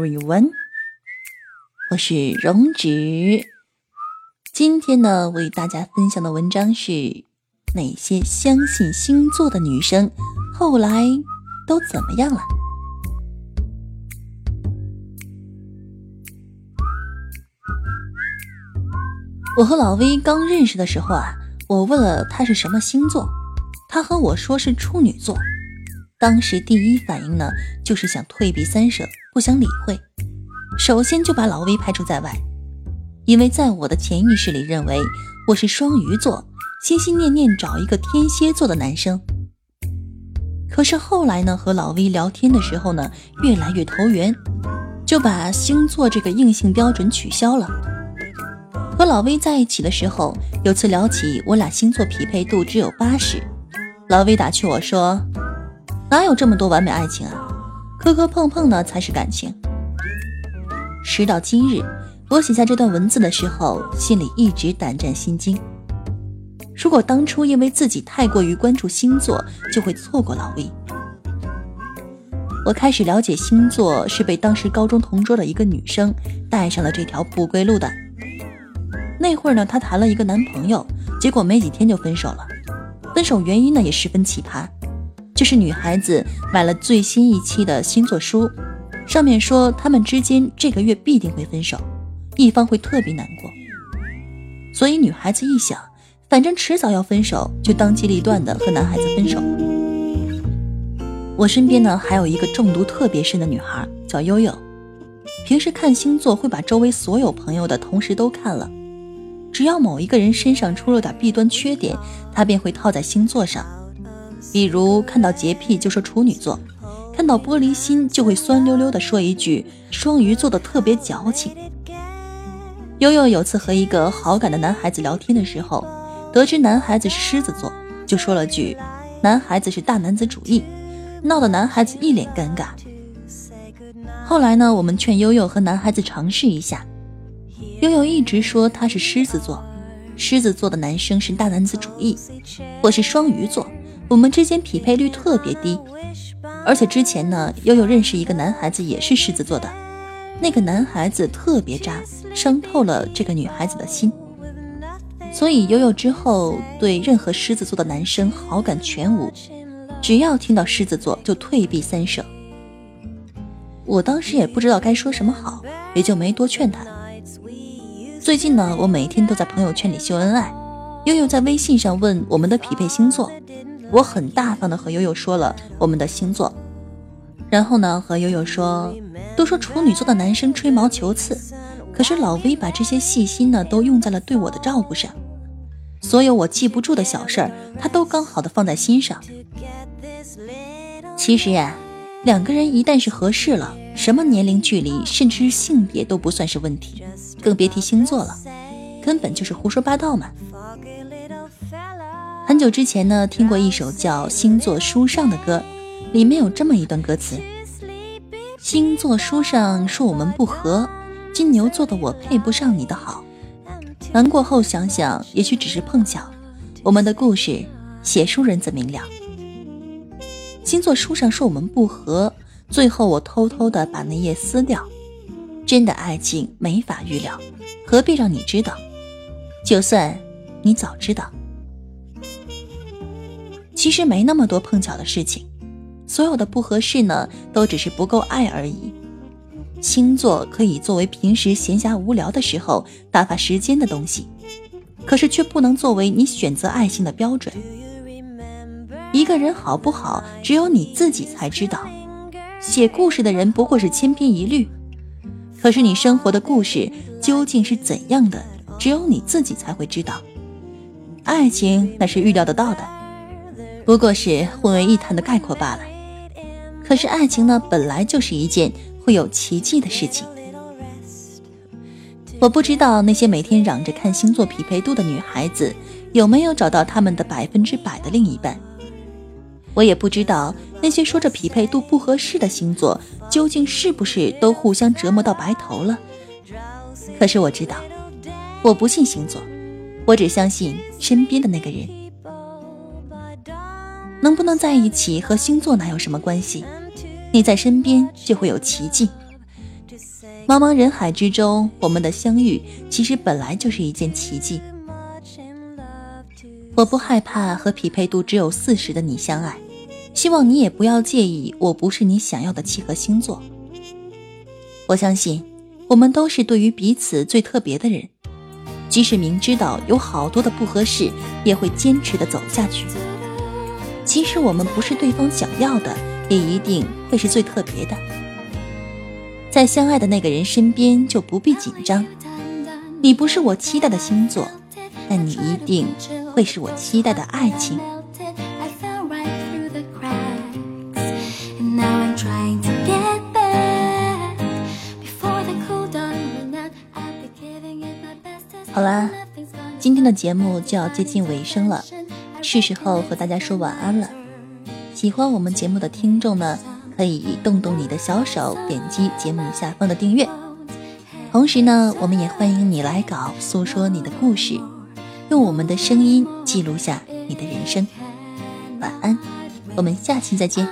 everyone，我是荣止。今天呢，为大家分享的文章是那些相信星座的女生后来都怎么样了？我和老威刚认识的时候啊，我问了他是什么星座，他和我说是处女座。当时第一反应呢，就是想退避三舍，不想理会。首先就把老魏排除在外，因为在我的潜意识里认为我是双鱼座，心心念念找一个天蝎座的男生。可是后来呢，和老魏聊天的时候呢，越来越投缘，就把星座这个硬性标准取消了。和老魏在一起的时候，有次聊起我俩星座匹配度只有八十，老魏打趣我说。哪有这么多完美爱情啊？磕磕碰碰的才是感情。时到今日，我写下这段文字的时候，心里一直胆战心惊。如果当初因为自己太过于关注星座，就会错过老魏。我开始了解星座，是被当时高中同桌的一个女生带上了这条不归路的。那会儿呢，她谈了一个男朋友，结果没几天就分手了。分手原因呢，也十分奇葩。就是女孩子买了最新一期的星座书，上面说他们之间这个月必定会分手，一方会特别难过。所以女孩子一想，反正迟早要分手，就当机立断的和男孩子分手。我身边呢还有一个中毒特别深的女孩，叫悠悠，平时看星座会把周围所有朋友的同时都看了，只要某一个人身上出了点弊端缺点，她便会套在星座上。比如看到洁癖就说处女座，看到玻璃心就会酸溜溜的说一句双鱼座的特别矫情。悠悠有次和一个好感的男孩子聊天的时候，得知男孩子是狮子座，就说了句男孩子是大男子主义，闹得男孩子一脸尴尬。后来呢，我们劝悠悠和男孩子尝试一下，悠悠一直说他是狮子座，狮子座的男生是大男子主义，我是双鱼座。我们之间匹配率特别低，而且之前呢，悠悠认识一个男孩子，也是狮子座的，那个男孩子特别渣，伤透了这个女孩子的心，所以悠悠之后对任何狮子座的男生好感全无，只要听到狮子座就退避三舍。我当时也不知道该说什么好，也就没多劝他。最近呢，我每天都在朋友圈里秀恩爱，悠悠在微信上问我们的匹配星座。我很大方的和悠悠说了我们的星座，然后呢和悠悠说，都说处女座的男生吹毛求疵，可是老威把这些细心呢都用在了对我的照顾上，所有我记不住的小事儿，他都刚好的放在心上。其实呀，两个人一旦是合适了，什么年龄距离，甚至是性别都不算是问题，更别提星座了，根本就是胡说八道嘛。很久之前呢，听过一首叫《星座书上》的歌，里面有这么一段歌词：星座书上说我们不合，金牛座的我配不上你的好。难过后想想，也许只是碰巧。我们的故事，写书人自明了。星座书上说我们不合，最后我偷偷的把那页撕掉。真的爱情没法预料，何必让你知道？就算你早知道。其实没那么多碰巧的事情，所有的不合适呢，都只是不够爱而已。星座可以作为平时闲暇无聊的时候打发时间的东西，可是却不能作为你选择爱情的标准。一个人好不好，只有你自己才知道。写故事的人不过是千篇一律，可是你生活的故事究竟是怎样的，只有你自己才会知道。爱情那是预料得到的。不过是混为一谈的概括罢了。可是爱情呢，本来就是一件会有奇迹的事情。我不知道那些每天嚷着看星座匹配度的女孩子有没有找到他们的百分之百的另一半。我也不知道那些说着匹配度不合适的星座究竟是不是都互相折磨到白头了。可是我知道，我不信星座，我只相信身边的那个人。能不能在一起和星座哪有什么关系？你在身边就会有奇迹。茫茫人海之中，我们的相遇其实本来就是一件奇迹。我不害怕和匹配度只有四十的你相爱，希望你也不要介意我不是你想要的契合星座。我相信，我们都是对于彼此最特别的人，即使明知道有好多的不合适，也会坚持的走下去。即使我们不是对方想要的，也一定会是最特别的。在相爱的那个人身边就不必紧张。你不是我期待的星座，但你一定会是我期待的爱情。好啦，今天的节目就要接近尾声了，是时候和大家说晚安了。喜欢我们节目的听众呢？可以动动你的小手，点击节目下方的订阅。同时呢，我们也欢迎你来稿，诉说你的故事，用我们的声音记录下你的人生。晚安，我们下期再见。